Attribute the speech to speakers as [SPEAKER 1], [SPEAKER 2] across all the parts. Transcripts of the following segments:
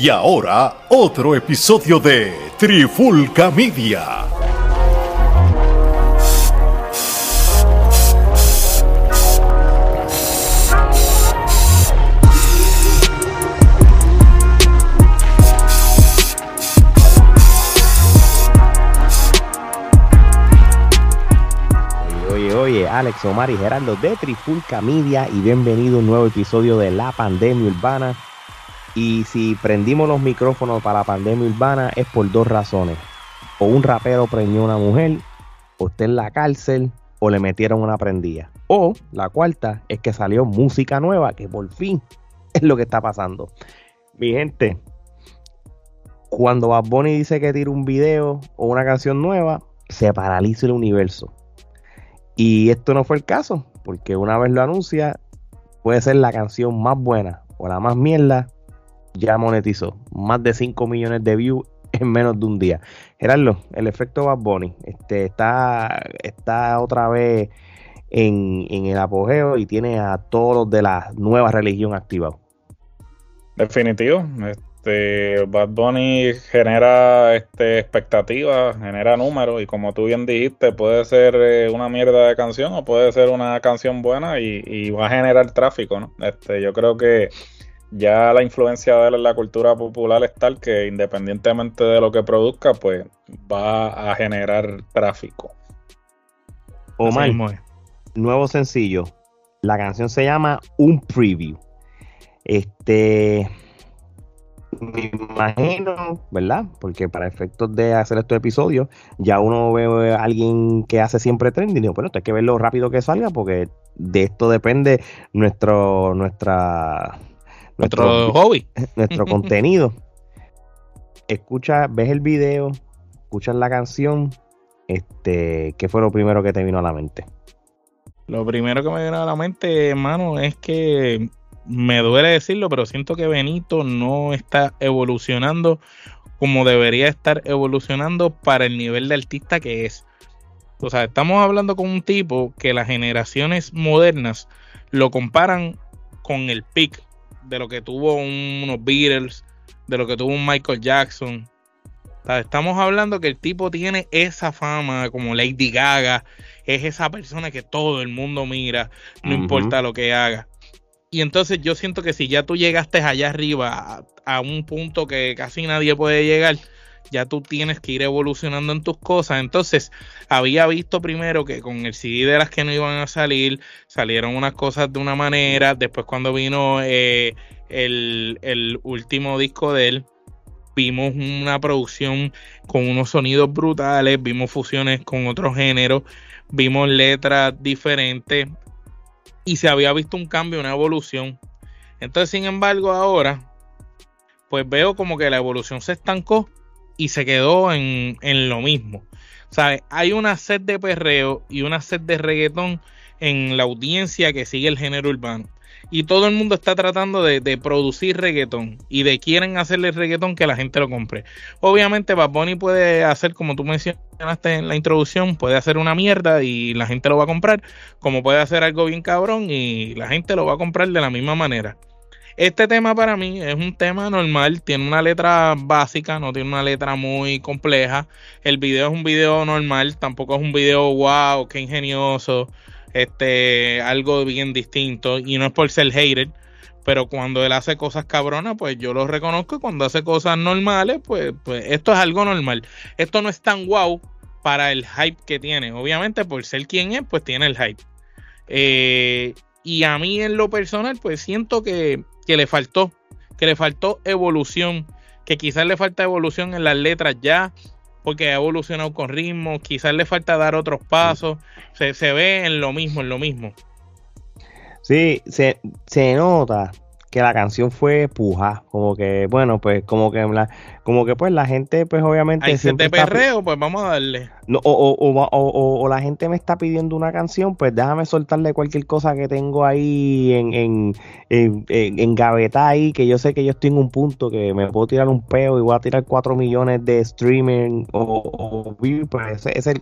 [SPEAKER 1] Y ahora, otro episodio de Trifulca Media.
[SPEAKER 2] Oye, oye, Alex Omar y Gerardo de Trifulca Media y bienvenido a un nuevo episodio de La Pandemia Urbana. Y si prendimos los micrófonos para la pandemia urbana es por dos razones. O un rapero preñó a una mujer, o está en la cárcel, o le metieron una prendida. O la cuarta es que salió música nueva, que por fin es lo que está pasando. Mi gente, cuando Bad Bunny dice que tira un video o una canción nueva, se paraliza el universo. Y esto no fue el caso, porque una vez lo anuncia, puede ser la canción más buena o la más mierda, ya monetizó. Más de 5 millones de views en menos de un día. Gerardo, el efecto Bad Bunny este, está, está otra vez en, en el apogeo y tiene a todos los de la nueva religión activados.
[SPEAKER 3] Definitivo. Este, Bad Bunny genera este, expectativas, genera números y como tú bien dijiste, puede ser eh, una mierda de canción o puede ser una canción buena y, y va a generar tráfico, ¿no? Este, yo creo que ya la influencia de él en la cultura popular es tal que independientemente de lo que produzca, pues va a generar tráfico.
[SPEAKER 2] Omar, nuevo sencillo. La canción se llama Un Preview. Este. Me imagino, ¿verdad? Porque para efectos de hacer estos episodios, ya uno ve a alguien que hace siempre trending. Y digo, bueno, esto hay que verlo rápido que salga, porque de esto depende nuestro, nuestra
[SPEAKER 4] nuestro, hobby,
[SPEAKER 2] nuestro contenido. Escucha, ves el video, escuchas la canción, este, ¿qué fue lo primero que te vino a la mente?
[SPEAKER 4] Lo primero que me vino a la mente, hermano, es que me duele decirlo, pero siento que Benito no está evolucionando como debería estar evolucionando para el nivel de artista que es. O sea, estamos hablando con un tipo que las generaciones modernas lo comparan con el pick de lo que tuvo unos Beatles, de lo que tuvo un Michael Jackson. estamos hablando que el tipo tiene esa fama como Lady Gaga, es esa persona que todo el mundo mira, no importa lo que haga. Y entonces yo siento que si ya tú llegaste allá arriba a, a un punto que casi nadie puede llegar, ya tú tienes que ir evolucionando en tus cosas. Entonces, había visto primero que con el CD de las que no iban a salir, salieron unas cosas de una manera. Después, cuando vino eh, el, el último disco de él, vimos una producción con unos sonidos brutales, vimos fusiones con otros géneros, vimos letras diferentes y se había visto un cambio, una evolución. Entonces, sin embargo, ahora, pues veo como que la evolución se estancó y se quedó en, lo mismo. ¿Sabes? Hay una sed de perreo y una sed de reggaetón en la audiencia que sigue el género urbano. Y todo el mundo está tratando de, producir reggaetón y de quieren hacerle reggaetón que la gente lo compre. Obviamente Bad Bunny puede hacer, como tú mencionaste en la introducción, puede hacer una mierda y la gente lo va a comprar, como puede hacer algo bien cabrón y la gente lo va a comprar de la misma manera. Este tema para mí es un tema normal, tiene una letra básica, no tiene una letra muy compleja. El video es un video normal, tampoco es un video wow, qué ingenioso, este, algo bien distinto. Y no es por ser hater, pero cuando él hace cosas cabronas, pues yo lo reconozco. Y cuando hace cosas normales, pues, pues esto es algo normal. Esto no es tan wow para el hype que tiene. Obviamente, por ser quien es, pues tiene el hype. Eh, y a mí en lo personal, pues siento que que le faltó, que le faltó evolución, que quizás le falta evolución en las letras ya, porque ha evolucionado con ritmo, quizás le falta dar otros pasos, se, se ve en lo mismo, en lo mismo.
[SPEAKER 2] Sí, se, se nota que la canción fue puja, como que, bueno, pues como que la, como que pues la gente pues obviamente...
[SPEAKER 4] Hay siempre perreo, pues vamos a darle.
[SPEAKER 2] No, o, o, o, la gente me está pidiendo una canción, pues déjame soltarle cualquier cosa que tengo ahí en, en, en, en, gaveta ahí, que yo sé que yo estoy en un punto que me puedo tirar un peo y voy a tirar 4 millones de streaming o, pues ese, es el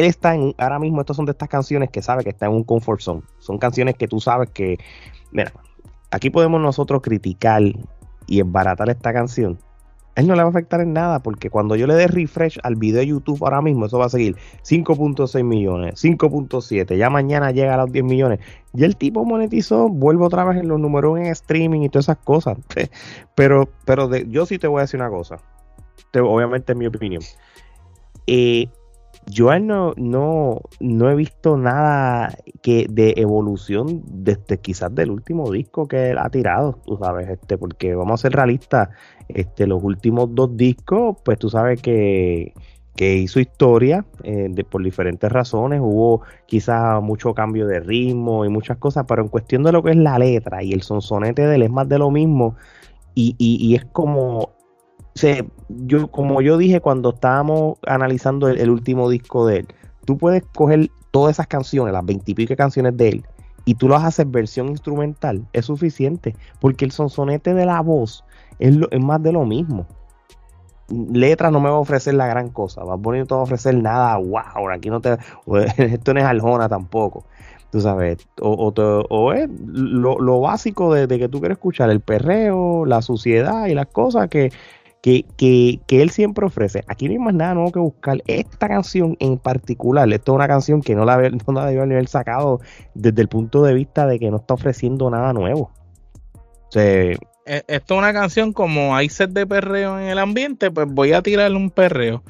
[SPEAKER 2] él está en, ahora mismo, estas son de estas canciones que sabe que está en un comfort zone. Son canciones que tú sabes que Mira, aquí podemos nosotros criticar y embaratar esta canción, él no le va a afectar en nada porque cuando yo le dé refresh al video de YouTube ahora mismo, eso va a seguir 5.6 millones, 5.7, ya mañana llega a los 10 millones. Y el tipo monetizó, vuelvo otra vez en los números en streaming y todas esas cosas. Pero, pero yo sí te voy a decir una cosa, obviamente es mi opinión. Eh, yo no, no, no he visto nada que de evolución desde quizás del último disco que él ha tirado, tú sabes, este, porque vamos a ser realistas, este, los últimos dos discos, pues tú sabes que, que hizo historia eh, por diferentes razones, hubo quizás mucho cambio de ritmo y muchas cosas, pero en cuestión de lo que es la letra y el sonsonete de él es más de lo mismo y, y es como yo, como yo dije cuando estábamos analizando el, último disco de él, tú puedes coger todas esas canciones, las veintipico canciones de él, y tú las haces versión instrumental, es suficiente, porque el sonsonete de la voz es, es más de lo mismo. Letra no me va a ofrecer la gran cosa, va no te va a ofrecer nada, wow, aquí no te, esto no es aljona tampoco tú sabes, o, o, es lo, básico de, de, que tú quieres escuchar, el perreo, la suciedad y las cosas que, que, que, que, él siempre ofrece. Aquí no hay más nada nuevo que buscar. Esta canción en particular, esto es una canción que no la, no la haber sacado desde el punto de vista de que no está ofreciendo nada nuevo.
[SPEAKER 4] O e, esto es una canción como hay set de perreo en el ambiente, pues voy a tirarle un perreo.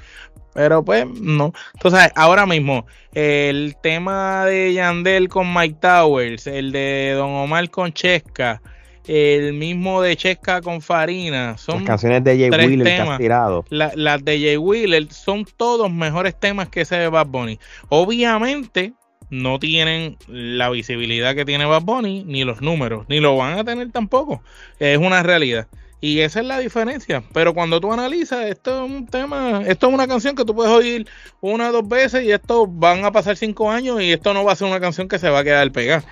[SPEAKER 4] Pero pues no. Entonces, ahora mismo, el tema de Yandel con Mike Towers, el de Don Omar con Chesca, el mismo de Chesca con Farina. Son
[SPEAKER 2] las canciones de Jay Wheeler
[SPEAKER 4] las de Jay Wheeler son todos mejores temas que ese de Bad Bunny. Obviamente no tienen la visibilidad que tiene Bad Bunny, ni los números, ni lo van a tener tampoco. Es una realidad. Y esa es la diferencia. Pero cuando tú analizas, esto es un tema, esto es una canción que tú puedes oír una o dos veces y esto van a pasar cinco años y esto no va a ser una canción que se va a quedar pegada.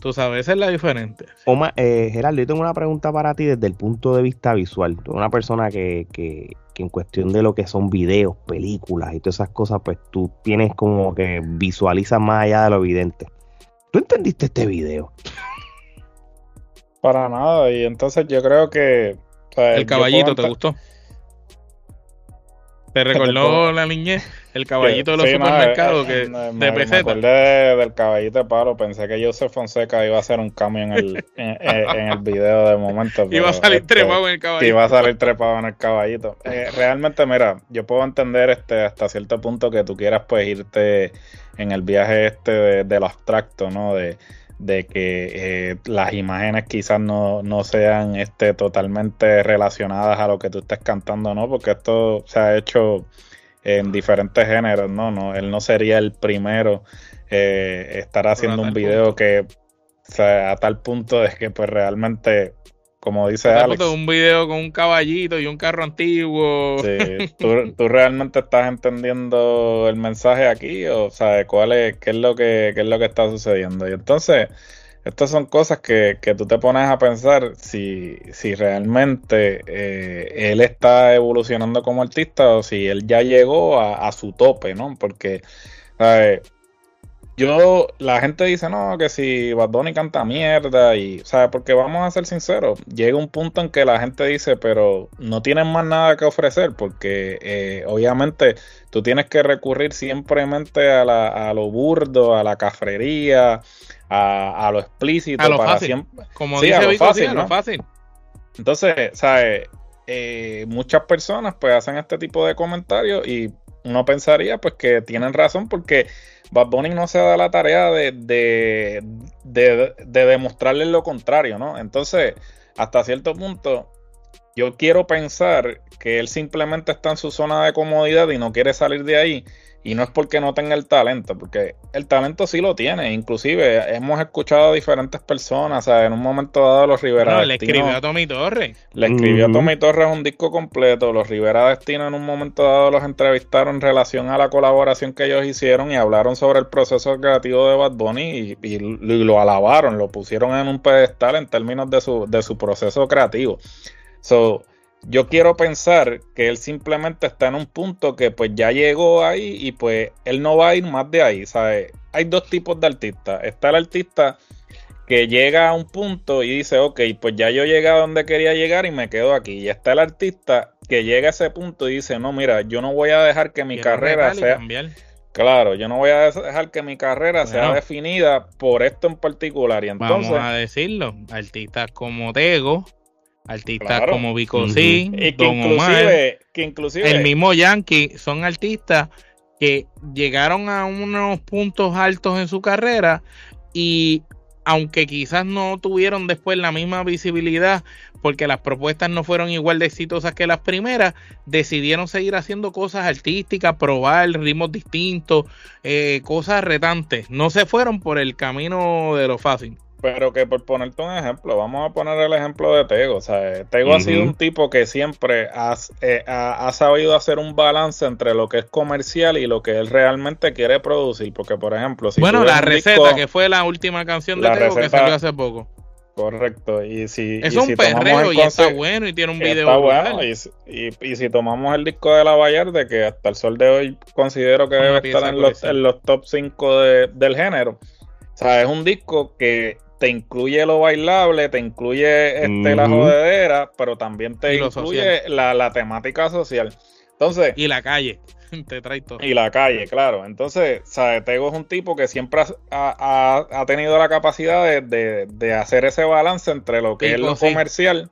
[SPEAKER 4] Tú sabes, esa es la diferente.
[SPEAKER 2] Oma, eh, Gerardo, yo tengo una pregunta para ti desde el punto de vista visual. Tú una persona que, que, que, en cuestión de lo que son videos, películas y todas esas cosas, pues tú tienes como que visualizas más allá de lo evidente. ¿Tú entendiste este video?
[SPEAKER 3] Para nada, y entonces yo creo que...
[SPEAKER 4] ¿El caballito te gustó? ¿Te recordó la niñez? El caballito de los supermercados que de peseta.
[SPEAKER 3] Me del caballito de palo. Pensé que Joseph Fonseca iba a hacer un cambio en el, en, el video de momento.
[SPEAKER 4] iba a salir este, trepado en el caballito.
[SPEAKER 3] Iba a salir trepado en el caballito. Eh, realmente, mira, yo puedo entender este hasta cierto punto que tú quieras pues irte en el viaje este de, lo abstracto, ¿no? De, de que eh, las imágenes quizás no, no, sean este, totalmente relacionadas a lo que tú estés cantando, ¿no? Porque esto se ha hecho en diferentes géneros, ¿no? no él no sería el primero eh, estar haciendo un video que o sea, a tal punto de que pues realmente como dice Alex
[SPEAKER 4] un video con un caballito y un carro antiguo.
[SPEAKER 3] Sí, ¿tú, realmente estás entendiendo el mensaje aquí o sea cuál es qué es lo que qué es lo que está sucediendo y entonces estas son cosas que, que, tú te pones a pensar si, si realmente eh, él está evolucionando como artista o si él ya llegó a, su tope, ¿no? Porque, Yo, la gente dice, no, que si Bad Bunny canta mierda y, ¿sabes? Porque vamos a ser sinceros, llega un punto en que la gente dice, pero no tienen más nada que ofrecer porque eh, obviamente tú tienes que recurrir simplemente a, la, a lo burdo, a la cafrería, a, lo explícito.
[SPEAKER 4] A lo fácil. Como dice a lo fácil, lo fácil.
[SPEAKER 3] Entonces, ¿sabes? Eh, muchas personas pues hacen este tipo de comentarios y uno pensaría pues que tienen razón porque Bad Bunny no se da la tarea de, de, de, de demostrarle lo contrario, ¿no? Entonces, hasta cierto punto, yo quiero pensar que él simplemente está en su zona de comodidad y no quiere salir de ahí y no es porque no tenga el talento, porque el talento sí lo tiene. Inclusive hemos escuchado a diferentes personas. O sea, en un momento dado, los Rivera
[SPEAKER 4] no, Le escribió a Tommy Torres.
[SPEAKER 3] Le escribió a Tommy Torres un disco completo. Los Rivera Destino en un momento dado los entrevistaron en relación a la colaboración que ellos hicieron y hablaron sobre el proceso creativo de Bad Bunny y, lo alabaron, lo pusieron en un pedestal en términos de su, de su proceso creativo. So, yo quiero pensar que él simplemente está en un punto que pues ya llegó ahí y pues él no va a ir más de ahí, ¿sabes? Hay dos tipos de artistas. Está el artista que llega a un punto y dice, ok, pues ya yo llegué a donde quería llegar y me quedo aquí. Y está el artista que llega a ese punto y dice, no, mira, yo no voy a dejar que mi carrera sea... Claro, yo no voy a dejar que mi carrera sea definida por esto en particular. Y entonces,
[SPEAKER 4] vamos a decirlo, artistas como Tego, artistas como Vico Don Omar, que inclusive el mismo Yankee, son artistas que llegaron a unos puntos altos en su carrera y aunque quizás no tuvieron después la misma visibilidad porque las propuestas no fueron igual de exitosas que las primeras, decidieron seguir haciendo cosas artísticas, probar ritmos distintos, eh, cosas retantes. No se fueron por el camino de lo fácil.
[SPEAKER 3] Pero que por ponerte un ejemplo, vamos a poner el ejemplo de Tego. O sea, Tego ha sido un tipo que siempre eh, ha, sabido hacer un balance entre lo que es comercial y lo que él realmente quiere producir. Porque, por ejemplo,
[SPEAKER 4] si bueno, la receta que fue la última canción de Tego que salió hace poco.
[SPEAKER 3] Correcto. Y si,
[SPEAKER 4] es un perreo y está bueno y tiene un video. Está bueno.
[SPEAKER 3] Y, y, si tomamos el disco de La Vallarde, que hasta el sol de hoy considero que debe estar en los, en los, top 5 del género. O sea, es un disco que te incluye lo bailable, te incluye este, la jodedera, pero también te incluye la, temática social. Entonces,
[SPEAKER 4] y la calle, te trae todo.
[SPEAKER 3] Y la calle, claro. Entonces, ¿sabes? Tego es un tipo que siempre ha, tenido la capacidad de, hacer ese balance entre lo que es lo comercial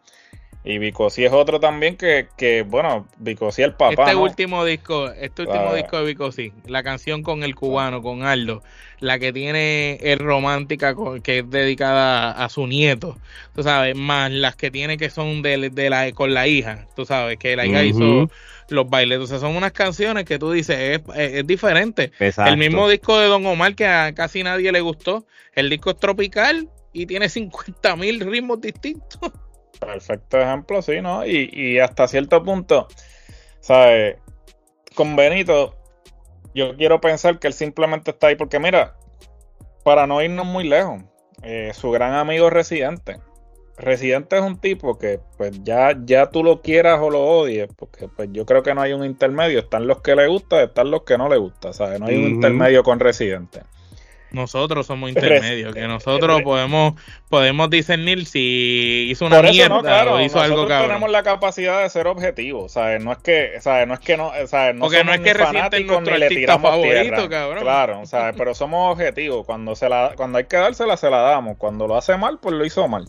[SPEAKER 3] y Vicosí es otro también que, que bueno, Vicosí el papá.
[SPEAKER 4] Este último disco, este último disco de Vicosí, la canción con el cubano, con Aldo, la que tiene es romántica, que es dedicada a su nieto, tú sabes, más las que tiene que son de, de la, con la hija, tú sabes, que la hija hizo los bailes. O sea, son unas canciones que tú dices, es, es, diferente. El mismo disco de Don Omar que a casi nadie le gustó, el disco es tropical y tiene 50 mil ritmos distintos.
[SPEAKER 3] Perfecto ejemplo, sí, ¿no? Y, hasta cierto punto, ¿sabes? Con Benito, yo quiero pensar que él simplemente está ahí porque, mira, para no irnos muy lejos, eh, su gran amigo Residente. Residente es un tipo que, pues ya, ya tú lo quieras o lo odies, porque pues yo creo que no hay un intermedio. Están los que le gusta, están los que no le gusta, ¿sabes? No hay un intermedio con Residente.
[SPEAKER 4] Nosotros somos intermedios, que nosotros podemos podemos discernir si hizo una mierda o hizo algo cabrón.
[SPEAKER 3] tenemos la capacidad de ser objetivos, ¿sabes? No es que, ¿sabes? No es que no, ¿sabes? No
[SPEAKER 4] Porque no es que reciente nuestro artista favorito, cabrón.
[SPEAKER 3] Claro, ¿sabes? Pero somos objetivos. Cuando se la, cuando hay que dársela, se la damos. Cuando lo hace mal, pues lo hizo mal.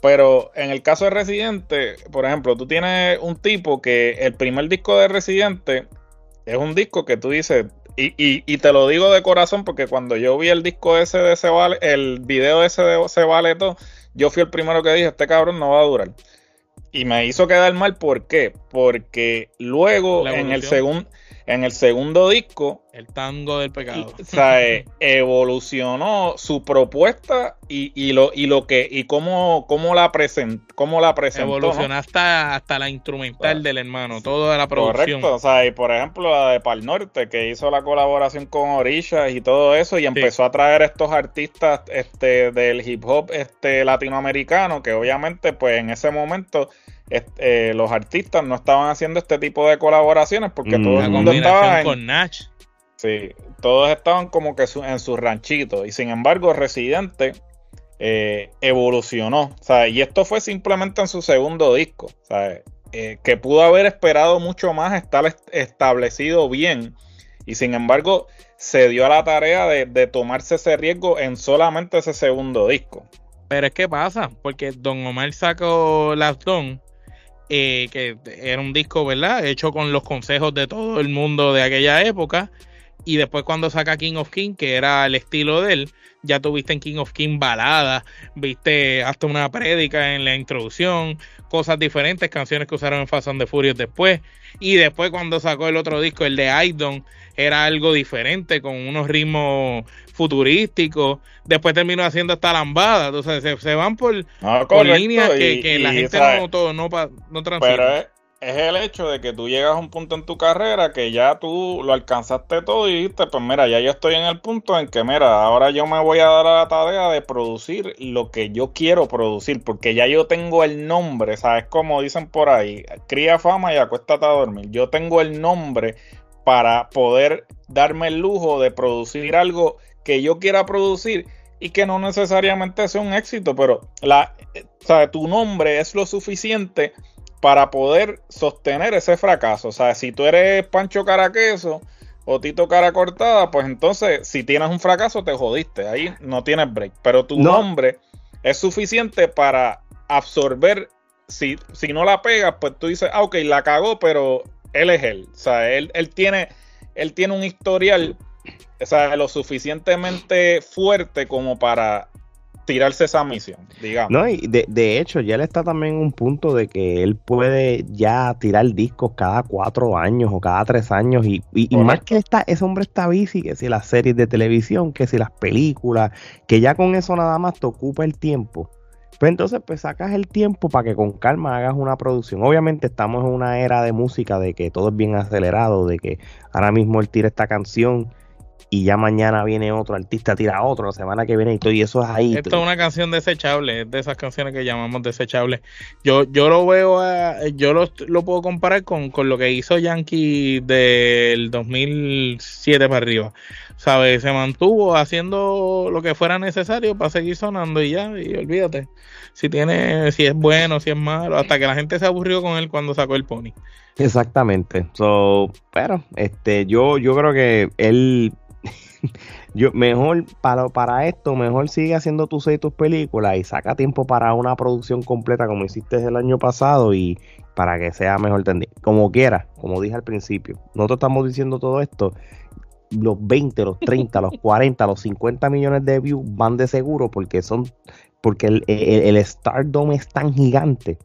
[SPEAKER 3] Pero en el caso de Residente, por ejemplo, tú tienes un tipo que el primer disco de Residente es un disco que tú dices, y, y, te lo digo de corazón porque cuando yo vi el disco ese de ese vale, el video ese de ese vale todo, yo fui el primero que dije, este cabrón no va a durar. Y me hizo quedar mal, ¿por qué? Porque luego en el segundo en el segundo disco.
[SPEAKER 4] El tango del pecado.
[SPEAKER 3] O sea, eh, evolucionó su propuesta y, y, lo, y lo que, y cómo, cómo la present, cómo la presentó.
[SPEAKER 4] Evolucionó hasta, hasta la instrumental del hermano, toda la producción.
[SPEAKER 3] Correcto, o sea, y por ejemplo la de Pal Norte, que hizo la colaboración con Orillas y todo eso, y empezó a traer estos artistas este, del hip hop este, latinoamericano, que obviamente, pues en ese momento eh, los artistas no estaban haciendo este tipo de colaboraciones porque mm. todo el mundo estaba
[SPEAKER 4] con Nach.
[SPEAKER 3] Sí, todos estaban como que en su ranchito y sin embargo Residente eh, evolucionó, y esto fue simplemente en su segundo disco, eh, que pudo haber esperado mucho más estar establecido bien y sin embargo se dio a la tarea de, de tomarse ese riesgo en solamente ese segundo disco.
[SPEAKER 4] Pero es que pasa, porque Don Omar sacó Las Don eh, que era un disco, ¿verdad? Hecho con los consejos de todo el mundo de aquella época. Y después cuando saca King of King, que era el estilo de él, ya tuviste en King of King baladas, viste hasta una prédica en la introducción, cosas diferentes, canciones que usaron en Fast and the Furious después. Y después cuando sacó el otro disco, el de Idon, era algo diferente, con unos ritmos futurísticos. Después terminó haciendo esta lambada. Entonces se, van por, líneas que, la gente no, todo, no, no
[SPEAKER 3] Pero es, el hecho de que tú llegas a un punto en tu carrera que ya tú lo alcanzaste todo y dijiste, pues mira, ya yo estoy en el punto en que, mira, ahora yo me voy a dar a la tarea de producir lo que yo quiero producir, porque ya yo tengo el nombre, ¿sabes? Como dicen por ahí, cría fama y acuéstate a dormir. Yo tengo el nombre para poder darme el lujo de producir algo que yo quiera producir y que no necesariamente sea un éxito, pero la, o sea, tu nombre es lo suficiente para poder sostener ese fracaso. O sea, si tú eres Pancho Caraqueso o Tito Cara Cortada, pues entonces si tienes un fracaso te jodiste, ahí no tienes break. Pero tu nombre es suficiente para absorber, si, si no la pegas, pues tú dices, ah, ok, la cagó, pero él es él. O sea, él, él tiene, él tiene un historial o sea, lo suficientemente fuerte como para tirarse esa misión, digamos.
[SPEAKER 2] No, y de, hecho, ya él está también un punto de que él puede ya tirar discos cada cuatro años o cada tres años y, más que está, ese hombre está bici, que si las series de televisión, que si las películas, que ya con eso nada más te ocupa el tiempo. Pues entonces, pues sacas el tiempo para que con calma hagas una producción. Obviamente estamos en una era de música de que todo es bien acelerado, de que ahora mismo él tira esta canción y ya mañana viene otro artista, tira otro, la semana que viene y todo, y eso es ahí.
[SPEAKER 4] Esto es una canción desechable, es de esas canciones que llamamos desechables. Yo, yo lo veo, yo lo, puedo comparar con, con, lo que hizo Yankee del 2007 para arriba. ¿Sabes? Se mantuvo haciendo lo que fuera necesario para seguir sonando y ya, y olvídate. Si tiene, si es bueno, si es malo, hasta que la gente se aburrió con él cuando sacó el pony.
[SPEAKER 2] Exactamente. So, pero este, yo, yo creo que él yo mejor para, para esto, mejor sigue haciendo tus seis tus películas y saca tiempo para una producción completa como hiciste el año pasado y para que sea mejor entendido. Como quiera, como dije al principio, nosotros estamos diciendo todo esto. Los 20, los 30, los 40, los 50 millones de views van de seguro porque son porque el, el, Stardom es tan gigante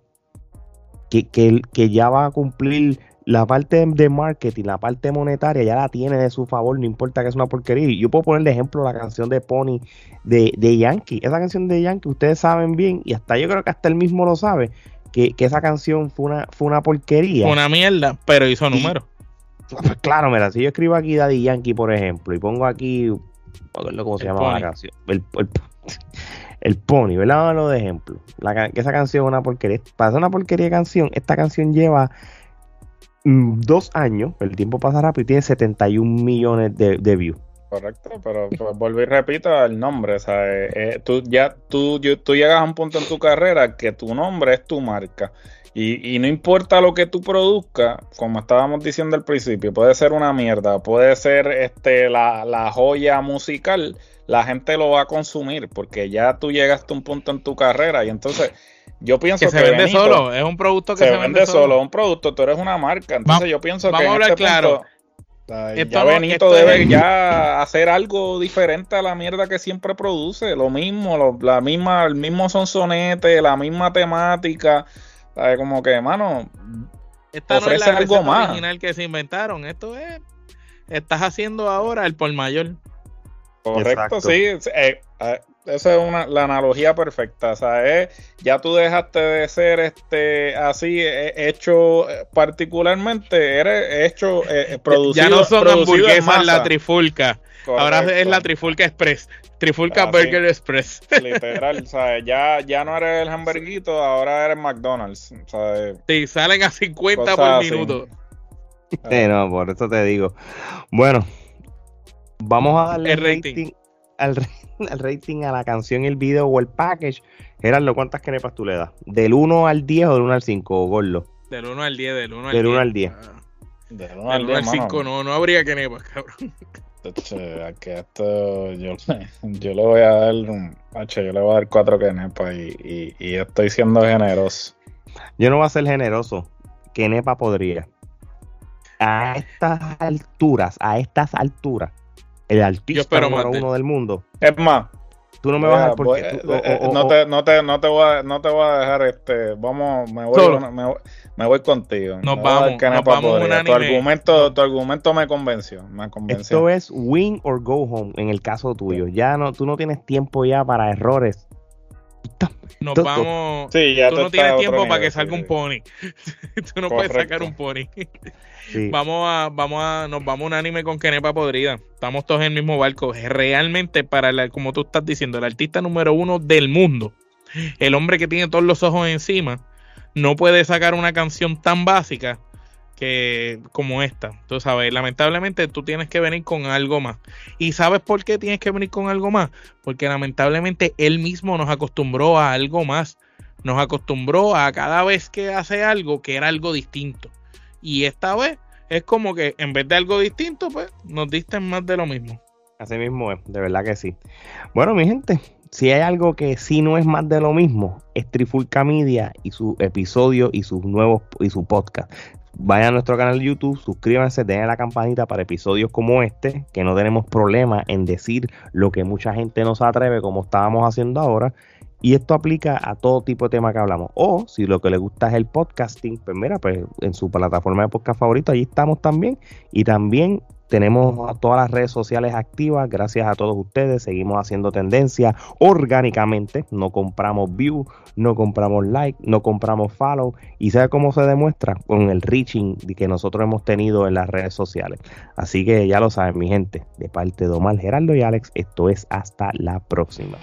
[SPEAKER 2] que, que, que ya va a cumplir la parte de marketing, la parte monetaria ya la tiene de su favor, no importa que es una porquería. Yo puedo poner de ejemplo la canción de Pony de, de Yankee. Esa canción de Yankee ustedes saben bien, y hasta yo creo que hasta él mismo lo sabe, que, esa canción fue una, fue una porquería.
[SPEAKER 4] Una mierda, pero hizo números.
[SPEAKER 2] Pues claro, mira, si yo escribo aquí Daddy Yankee, por ejemplo, y pongo aquí, cómo se llama la canción, el, el, Pony, ¿verdad? Lo de ejemplo. La, que esa canción es una porquería. Para ser una porquería de canción, esta canción lleva dos años, el tiempo pasa rápido y tiene 71 millones de, views.
[SPEAKER 3] Correcto, pero pues, volví y repito el nombre, o sea, eh, eh, tú ya tú, tú llegas a un punto en tu carrera que tu nombre es tu marca y, y no importa lo que tú produzcas, como estábamos diciendo al principio, puede ser una mierda, puede ser este la, la joya musical, la gente lo va a consumir porque ya tú llegaste a un punto en tu carrera y entonces yo pienso
[SPEAKER 4] que, se vende solo, es un producto que
[SPEAKER 3] se, vende, solo. un producto, tú eres una marca, entonces yo pienso
[SPEAKER 4] que
[SPEAKER 3] vamos
[SPEAKER 4] a este claro.
[SPEAKER 3] ya Benito debe ya hacer algo diferente a la mierda que siempre produce, lo mismo, la misma, el mismo sonsonete, la misma temática, como que, mano,
[SPEAKER 4] Esta ofrece no es la algo más. original que se inventaron, esto es, estás haciendo ahora el por mayor.
[SPEAKER 3] Correcto, sí. Eh, eh, esa es una, la analogía perfecta. O sea, ya tú dejaste de ser este así eh, hecho eh, particularmente, eres hecho eh, producido.
[SPEAKER 4] Ya no son hamburguesas la trifulca. Ahora es la trifulca express. Trifulca Burger Express.
[SPEAKER 3] Literal, o sea, ya, ya no eres el hamburguito, ahora eres McDonald's. O
[SPEAKER 4] sí, salen a 50 por minuto.
[SPEAKER 2] Sí, no, por eso te digo. Bueno, vamos a darle
[SPEAKER 4] el rating
[SPEAKER 2] al, rating a la canción, el video o el package, Gerardo, ¿cuántas kenepas tú le das? ¿Del 1 al 10 o del 1 al 5, Gordo?
[SPEAKER 4] Del 1 al 10, del 1 al
[SPEAKER 2] del 10. 1 al 10.
[SPEAKER 4] del 1 al, 5 no, no habría kenepas, cabrón.
[SPEAKER 3] que esto yo, yo le voy a dar yo le voy a dar 4 kenepas y, y, y estoy siendo generoso.
[SPEAKER 2] Yo no voy a ser generoso. Kenepa podría. A estas alturas, a estas alturas, el artista número uno del mundo.
[SPEAKER 3] Es más,
[SPEAKER 2] tú no me vas a porque
[SPEAKER 3] eh, eh, no, te, no, te, no, te voy a, no te voy a dejar este vamos me voy, me, me, voy contigo.
[SPEAKER 4] Nos vamos, nos vamos
[SPEAKER 3] tu argumento tu argumento me convenció me convenció.
[SPEAKER 2] Esto es win or go home en el caso tuyo. Ya no tú no tienes tiempo ya para errores
[SPEAKER 4] nos vamos. Sí, ya tú no tienes tiempo para que salga un pony. tú no puedes sacar un pony. Vamos a, vamos a, nos vamos a un anime con Kenepa podrida. Estamos todos en el mismo barco. Realmente, para la, como tú estás diciendo, el artista número uno del mundo, el hombre que tiene todos los ojos encima, no puede sacar una canción tan básica que como esta. Tú sabes, lamentablemente tú tienes que venir con algo más. ¿Y sabes por qué tienes que venir con algo más? Porque lamentablemente él mismo nos acostumbró a algo más. Nos acostumbró a cada vez que hace algo que era algo distinto. Y esta vez es como que en vez de algo distinto, pues nos diste más de lo mismo.
[SPEAKER 2] Así mismo es, de verdad que sí. Bueno, mi gente, si hay algo que sí no es más de lo mismo, es Trifulca Media y su episodio y sus nuevos y su podcast. Vayan a nuestro canal de YouTube, suscríbanse, denle la campanita para episodios como este, que no tenemos problema en decir lo que mucha gente no se atreve como estábamos haciendo ahora. Y esto aplica a todo tipo de tema que hablamos. O si lo que le gusta es el podcasting, pues mira, pues en su plataforma de podcast favorito, allí estamos también. Y también tenemos todas las redes sociales activas. Gracias a todos ustedes. Seguimos haciendo tendencia orgánicamente. No compramos view, no compramos like, no compramos follow. ¿Y sabe cómo se demuestra? Con el reaching que nosotros hemos tenido en las redes sociales. Así que ya lo saben, mi gente. De parte de Omar, Geraldo y Alex, esto es hasta la próxima.